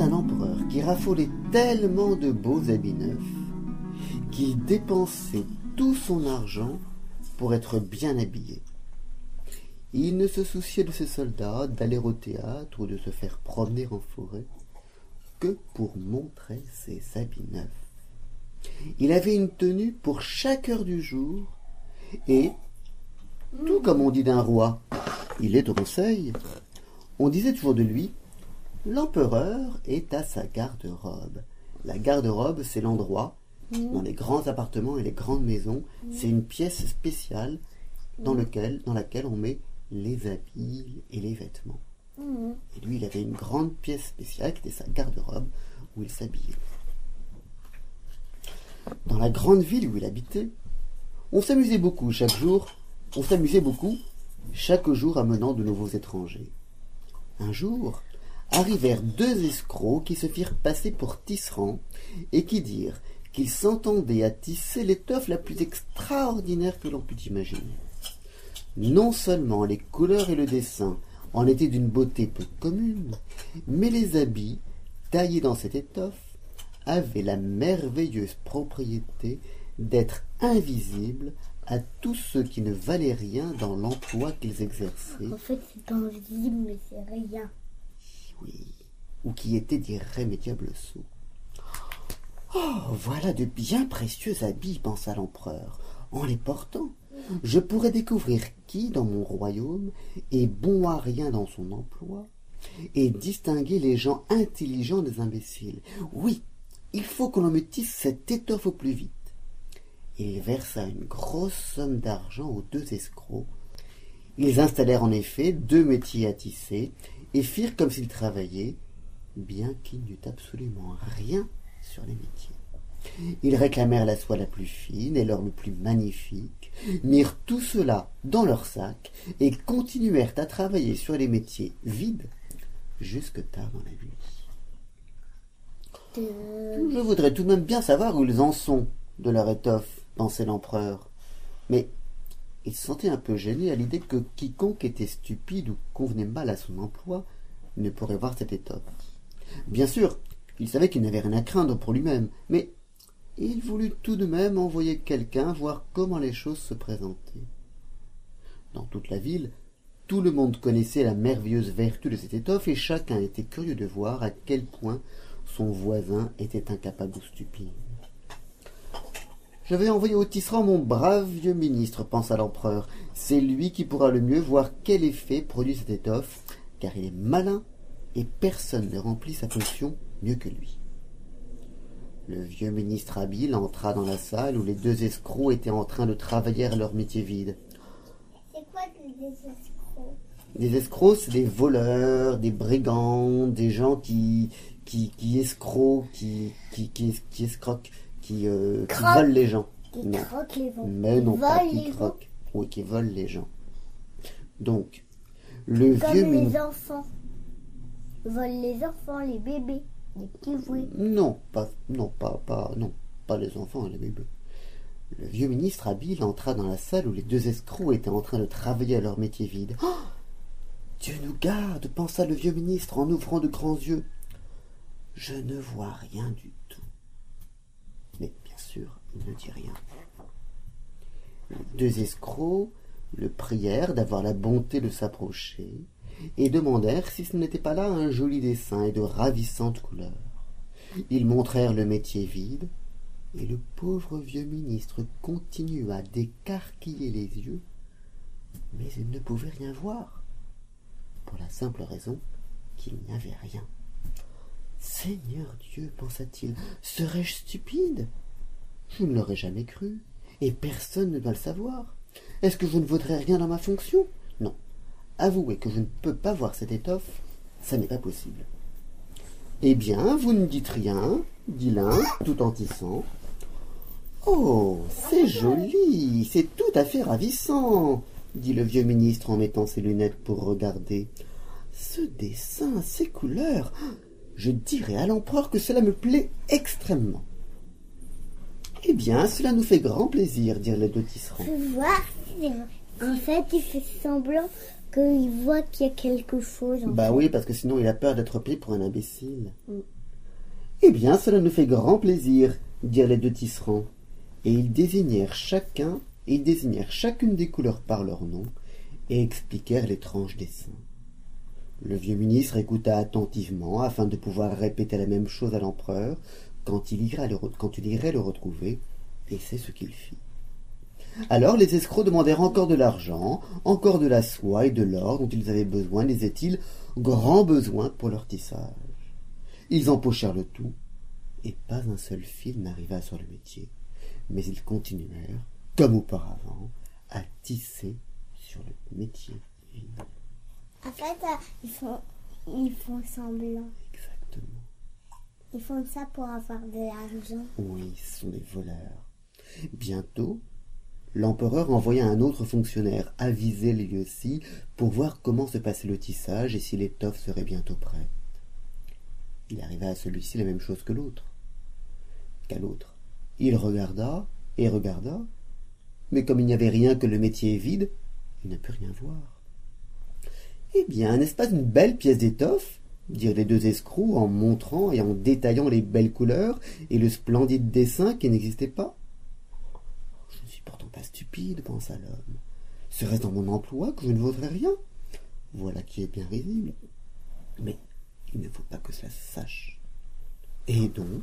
un empereur qui raffolait tellement de beaux habits neufs qu'il dépensait tout son argent pour être bien habillé. Il ne se souciait de ses soldats, d'aller au théâtre ou de se faire promener en forêt que pour montrer ses habits neufs. Il avait une tenue pour chaque heure du jour et, tout comme on dit d'un roi, il est au conseil, on disait toujours de lui L'empereur est à sa garde-robe. La garde-robe, c'est l'endroit, dans les grands appartements et les grandes maisons, c'est une pièce spéciale dans, lequel, dans laquelle on met les habits et les vêtements. Et lui, il avait une grande pièce spéciale qui était sa garde-robe où il s'habillait. Dans la grande ville où il habitait, on s'amusait beaucoup chaque jour, on s'amusait beaucoup chaque jour amenant de nouveaux étrangers. Un jour, arrivèrent deux escrocs qui se firent passer pour tisserands et qui dirent qu'ils s'entendaient à tisser l'étoffe la plus extraordinaire que l'on pût imaginer. Non seulement les couleurs et le dessin en étaient d'une beauté peu commune, mais les habits, taillés dans cette étoffe, avaient la merveilleuse propriété d'être invisibles à tous ceux qui ne valaient rien dans l'emploi qu'ils exerçaient. En fait, c'est invisible, mais c'est rien. Ou qui étaient d'irrémédiables sots. Oh, voilà de bien précieux habits, pensa l'empereur. En les portant, je pourrais découvrir qui dans mon royaume est bon à rien dans son emploi et distinguer les gens intelligents des imbéciles. Oui, il faut que l'on me tisse cette étoffe au plus vite. Il versa une grosse somme d'argent aux deux escrocs. Ils installèrent en effet deux métiers à tisser et firent comme s'ils travaillaient, bien qu'ils n'eût absolument rien sur les métiers. Ils réclamèrent la soie la plus fine et l'or le plus magnifique, mirent tout cela dans leur sac et continuèrent à travailler sur les métiers vides jusque tard dans la nuit. Je voudrais tout de même bien savoir où ils en sont de leur étoffe, pensait l'empereur. Mais il se sentait un peu gêné à l'idée que quiconque était stupide ou convenait mal à son emploi ne pourrait voir cette étoffe. Bien sûr, il savait qu'il n'avait rien à craindre pour lui-même, mais il voulut tout de même envoyer quelqu'un voir comment les choses se présentaient. Dans toute la ville, tout le monde connaissait la merveilleuse vertu de cette étoffe et chacun était curieux de voir à quel point son voisin était incapable ou stupide. Je vais envoyer au tisserand mon brave vieux ministre, pensa l'empereur. C'est lui qui pourra le mieux voir quel effet produit cette étoffe, car il est malin et personne ne remplit sa fonction mieux que lui. Le vieux ministre habile entra dans la salle où les deux escrocs étaient en train de travailler à leur métier vide. C'est quoi des escrocs? Des escrocs, c'est des voleurs, des brigands, des gens qui, qui, qui escroquent, qui, qui, qui, qui escroquent, qui, euh, qui volent les gens. Qui Non. croquent les vents. Mais non, pas qui les croquent. Oui, qui volent les gens. Donc, le Comme vieux les enfants. Volent les enfants, les bébés, les kiwis. Non, pas, non, pas, pas, non, pas les enfants et les bébés. Le vieux ministre habile entra dans la salle où les deux escrocs étaient en train de travailler à leur métier vide. Oh Dieu nous garde, pensa le vieux ministre en ouvrant de grands yeux. Je ne vois rien du tout. Ne dit rien. Deux escrocs le prièrent d'avoir la bonté de s'approcher et demandèrent si ce n'était pas là un joli dessin et de ravissantes couleurs. Ils montrèrent le métier vide, et le pauvre vieux ministre continua d'écarquiller les yeux, mais il ne pouvait rien voir, pour la simple raison qu'il n'y avait rien. Seigneur Dieu, pensa-t-il, serais-je stupide? Je ne l'aurais jamais cru, et personne ne doit le savoir. Est-ce que je ne vaudrais rien dans ma fonction? Non. Avouez que je ne peux pas voir cette étoffe, ça n'est pas possible. Eh bien, vous ne dites rien, dit l'un, tout en tissant. Oh, c'est joli, c'est tout à fait ravissant, dit le vieux ministre en mettant ses lunettes pour regarder. Ce dessin, ces couleurs, je dirais à l'empereur que cela me plaît extrêmement. Eh bien, cela nous fait grand plaisir, dirent les deux tisserands. Voir. En fait, il fait semblant qu'il voit qu'il y a quelque chose. Bah fait. oui, parce que sinon il a peur d'être pris pour un imbécile. Mm. Eh bien, cela nous fait grand plaisir, dirent les deux tisserands. Et ils désignèrent chacun, et ils désignèrent chacune des couleurs par leur nom, et expliquèrent l'étrange dessin. Le vieux ministre écouta attentivement afin de pouvoir répéter la même chose à l'empereur quand il irait le, re- quand il irait le retrouver, et c'est ce qu'il fit. Alors les escrocs demandèrent encore de l'argent, encore de la soie et de l'or dont ils avaient besoin, disaient-ils, grand besoin pour leur tissage? Ils empochèrent le tout, et pas un seul fil n'arriva sur le métier, mais ils continuèrent, comme auparavant, à tisser sur le métier vide. En fait, euh, ils font, ils font semblant. Exactement. Ils font ça pour avoir de l'argent. Oui, ce sont des voleurs. Bientôt, l'empereur envoya un autre fonctionnaire aviser lui aussi pour voir comment se passait le tissage et si l'étoffe serait bientôt prête. Il arriva à celui-ci la même chose que l'autre. Qu'à l'autre. Il regarda et regarda, mais comme il n'y avait rien que le métier vide, il ne put rien voir. Eh bien, n'est-ce pas une belle pièce d'étoffe dirent les deux escrocs en montrant et en détaillant les belles couleurs et le splendide dessin qui n'existait pas. Je ne suis pourtant pas stupide, pensa l'homme. Serait-ce dans mon emploi que je ne vaudrais rien? Voilà qui est bien risible. Mais il ne faut pas que cela se sache. Et donc,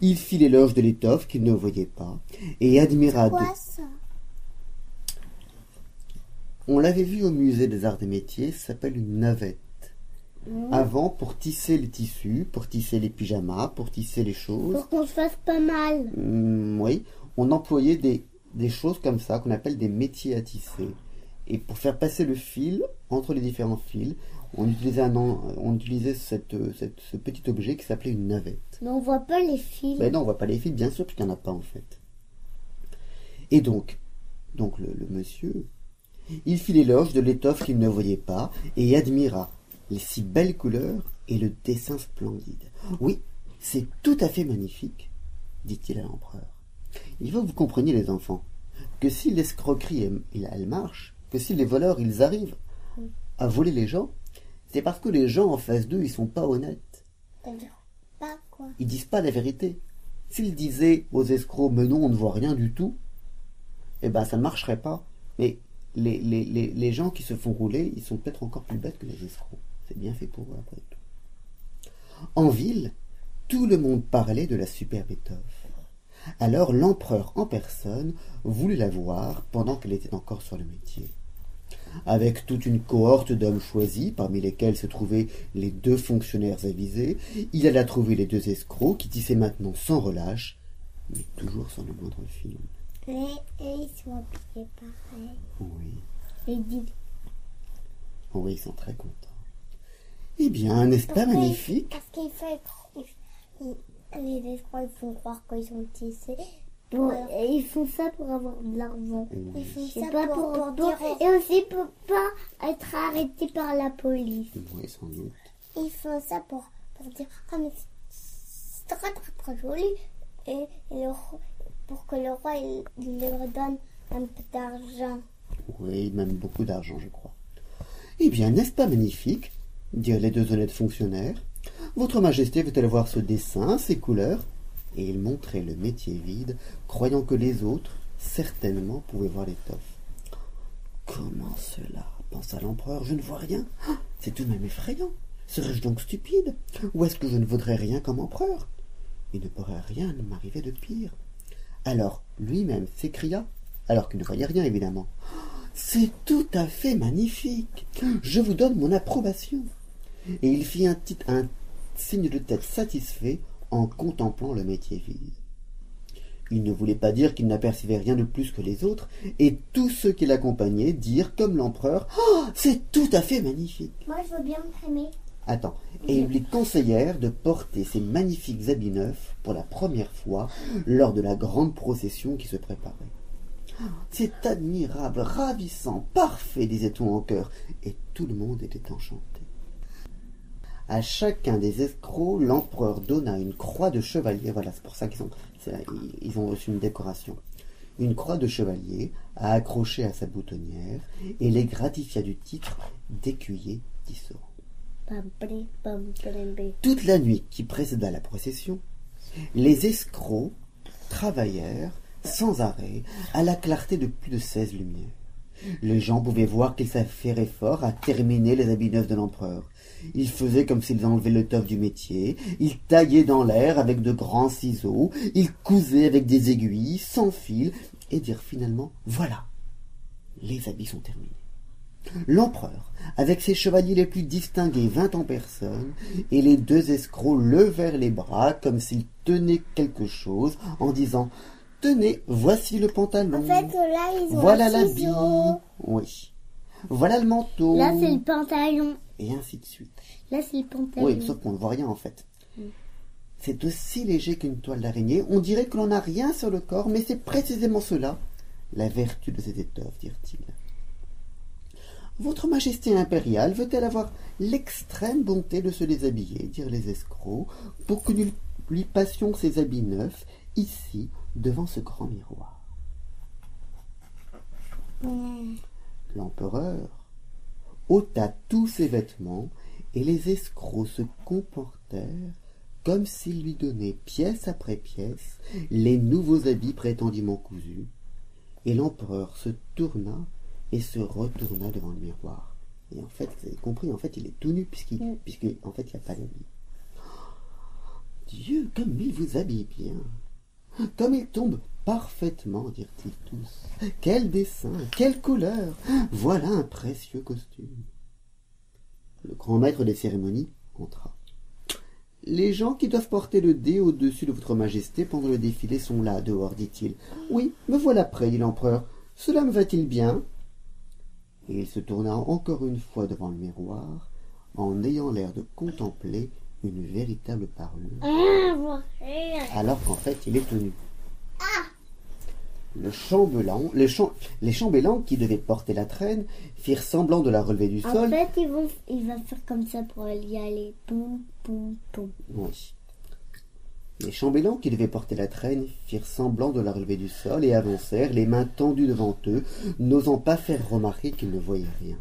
il fit l'éloge de l'étoffe qu'il ne voyait pas et admira. de- Quoi ça? On l'avait vu au musée des arts et métiers, ça s'appelle une navette. Avant, pour tisser les tissus, pour tisser les pyjamas, pour tisser les choses, Pour qu'on se fasse pas mal. Hmm, oui, on employait des, des choses comme ça qu'on appelle des métiers à tisser. Et pour faire passer le fil entre les différents fils, on utilisait, un, on utilisait cette, cette- ce petit objet qui s'appelait une navette. Mais on voit pas les fils. Ben non, on voit pas les fils, bien sûr, puisqu'il n'y en a pas en fait. Et donc, donc le, le monsieur, il fit l'éloge de l'étoffe qu'il ne voyait pas et admira les si belles couleurs et le dessin splendide. Oui, c'est tout à fait magnifique, dit-il à l'empereur. Il faut que vous compreniez, les enfants, que si l'escroquerie, elle, marche, que si les voleurs, ils arrivent à voler les gens, c'est parce que les gens en face d'eux, ils sont pas honnêtes pas quoi. ils disent pas la vérité. S'ils disaient aux escrocs, mais non, on ne voit rien du tout, eh ben, ça ne marcherait pas. Mais les, les, les, les gens qui se font rouler, ils sont peut-être encore plus bêtes que les escrocs. C'est bien fait pour eux, après tout. En ville, tout le monde parlait de la superbe étoffe. Alors l'empereur en personne voulut la voir pendant qu'elle était encore sur le métier. Avec toute une cohorte d'hommes choisis, parmi lesquels se trouvaient les deux fonctionnaires avisés, il alla trouver les deux escrocs qui tissaient maintenant sans relâche, mais toujours sans le moindre fil. Ils sont habillés pareil. Oui, oui, ils sont très contents. Eh bien, n'est-ce pas magnifique Parce qu'il il- les escrocs, ils font croire qu'ils sont tissés. ils font ça pour avoir de l'argent. Oui. Ils font ça pas pour, pour- pour Et aussi pour pas être arrêtés par la police. Oui, sans doute. Ils font ça pour, pour dire Ah, mais c'est très très très joli. Et, et le pour que le roi il, il leur donne un peu d'argent. Oui, même beaucoup d'argent, je crois. Eh bien, n'est-ce pas magnifique? Dirent les deux honnêtes fonctionnaires. Votre Majesté veut-elle voir ce dessin, ces couleurs? Et ils montraient le métier vide, croyant que les autres, certainement, pouvaient voir l'étoffe. Comment cela? pensa l'empereur. Je ne vois rien. Ah, C'est tout de même effrayant. Serais-je donc stupide? Ou est-ce que je ne vaudrais rien comme empereur? Il ne pourrait rien m'arriver de pire. Alors, lui-même s'écria, alors qu'il ne voyait rien, évidemment. C'est tout à fait magnifique. Je vous donne mon approbation. Et il fit un, signe de tête satisfait en contemplant le métier vide. Il ne voulait pas dire qu'il n'apercevait rien de plus que les autres, et tous ceux qui l'accompagnaient dirent, comme l'empereur, Ah, c'est tout à fait magnifique. Moi je veux bien me. Attends, et ils lui conseillèrent de porter ces magnifiques habits neufs pour la première fois lors de la grande procession qui se préparait. C'est admirable, ravissant, parfait, disait-on en chœur, et tout le monde était enchanté. À chacun des escrocs, l'empereur donna une croix de chevalier. Voilà, c'est pour ça qu'ils ont, ils- ont reçu une décoration. une croix de chevalier à accrocher à sa boutonnière et les gratifia du titre d'écuyer pamprimbi. Toute la nuit qui précéda la procession, les escrocs travaillèrent sans arrêt à la clarté de plus de seize lumières. Les gens pouvaient voir qu'ils s'affairaient fort à terminer les habits neufs de l'empereur. Ils faisaient comme s'ils enlevaient le toffe du métier, ils taillaient dans l'air avec de grands ciseaux, ils cousaient avec des aiguilles, sans fil, et dirent finalement Voilà, les habits sont terminés. L'empereur, avec ses chevaliers les plus distingués, vint en personne, et les deux escrocs levèrent les bras comme s'ils tenaient quelque chose, en disant Tenez, voici le pantalon. En fait, là, ils ont voilà l'habit. ciseau. Oui. Voilà le manteau. Là, c'est le pantalon. Et ainsi de suite. Là, c'est le pantalon. Oui, sauf qu'on ne voit rien en fait. C'est aussi léger qu'une toile d'araignée. On dirait que l'on n'a rien sur le corps, mais c'est précisément cela, la vertu de cette étoffe, dirent-ils. Votre Majesté impériale veut-elle avoir l'extrême bonté de se déshabiller, dirent les escrocs, pour que nous lui passions ses habits neufs, ici, devant ce grand miroir. L'empereur ôta tous ses vêtements et les escrocs se comportèrent comme s'il lui donnait pièce après pièce les nouveaux habits prétendument cousus, et l'empereur se tourna et se retourna devant le miroir. Et en fait, vous avez compris, en fait, il est tout nu puisqu'il, puisqu'il- en fait, il n'y a pas d'habit. Dieu, comme il vous habille bien. Comme il tombe parfaitement, dirent-ils tous. Quel dessin, quelle couleur. Voilà un précieux costume. Le grand maître des cérémonies entra. Les gens qui doivent porter le dé au-dessus de votre majesté pendant le défilé sont là, dehors, dit-il. Oui, me voilà prêt, dit l'empereur. Cela me va-t-il bien? Et il se tourna encore une fois devant le miroir, en ayant l'air de contempler une véritable parure Ah, alors qu'en fait il est tenu. Le chambellan, les, cham- les chambellans qui devaient porter la traîne firent semblant de la relever du En sol. fait, ils vont, il va faire comme ça pour y aller. Poum, poum, poum. Oui. Les chambellans qui devaient porter la traîne firent semblant de la relever du sol et avancèrent, les mains tendues devant eux, n'osant pas faire remarquer qu'ils ne voyaient rien.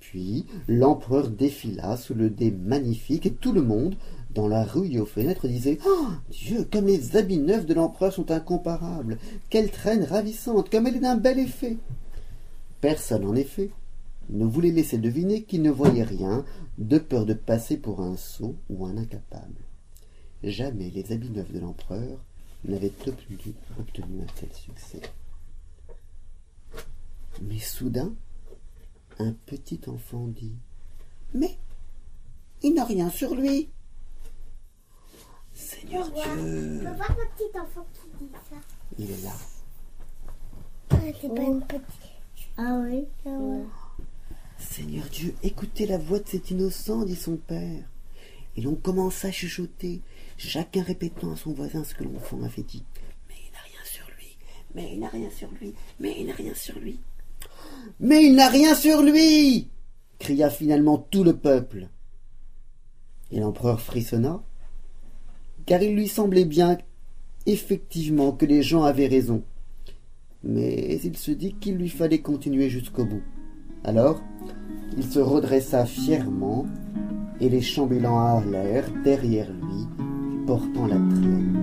Puis l'empereur défila sous le dé magnifique et tout le monde, dans la rue et aux fenêtres, disait Oh Dieu, comme les habits neufs de l'empereur sont incomparables Quelle traîne ravissante Comme elle est d'un bel effet Personne, en effet, ne voulait laisser deviner qu'il ne voyait rien, de peur de passer pour un sot ou un incapable. Jamais les habits neufs de l'empereur n'avaient obtenu, obtenu un tel succès. Mais soudain, un petit enfant dit Mais il n'a rien sur lui. Seigneur Dieu, On va voir le petit enfant qui dit ça. il est là. Ah, c'est pas une petite. Ah oui ah ouais. Seigneur Dieu, écoutez la voix de cet innocent, dit son père. Et l'on commença à chuchoter, chacun répétant à son voisin ce que l'enfant avait dit. Mais il n'a rien sur lui, mais il n'a rien sur lui, mais il n'a rien sur lui. Mais il n'a rien sur lui cria finalement tout le peuple. Et l'empereur frissonna, car il lui semblait bien effectivement que les gens avaient raison. Mais il se dit qu'il lui fallait continuer jusqu'au bout. Alors, il se redressa fièrement, et les chambellans allèrent derrière lui, portant la traîne.